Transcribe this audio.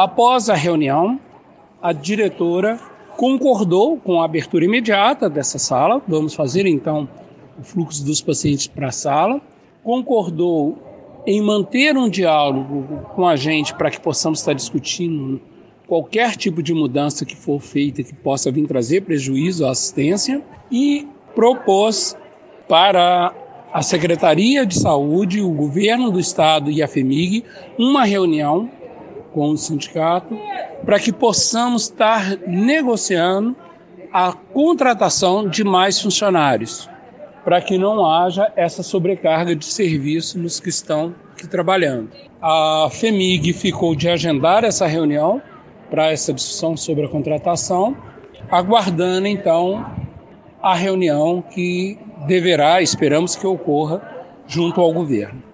Após a reunião, a diretora concordou com a abertura imediata dessa sala. Vamos fazer então o fluxo dos pacientes para a sala. Concordou em manter um diálogo com a gente para que possamos estar discutindo qualquer tipo de mudança que for feita que possa vir trazer prejuízo à assistência e propôs para a Secretaria de Saúde, o governo do estado e a FEMIG uma reunião com o sindicato para que possamos estar negociando a contratação de mais funcionários, para que não haja essa sobrecarga de serviço nos que estão aqui trabalhando. A FEMIG ficou de agendar essa reunião para essa discussão sobre a contratação, aguardando então a reunião que deverá, esperamos que ocorra, junto ao governo.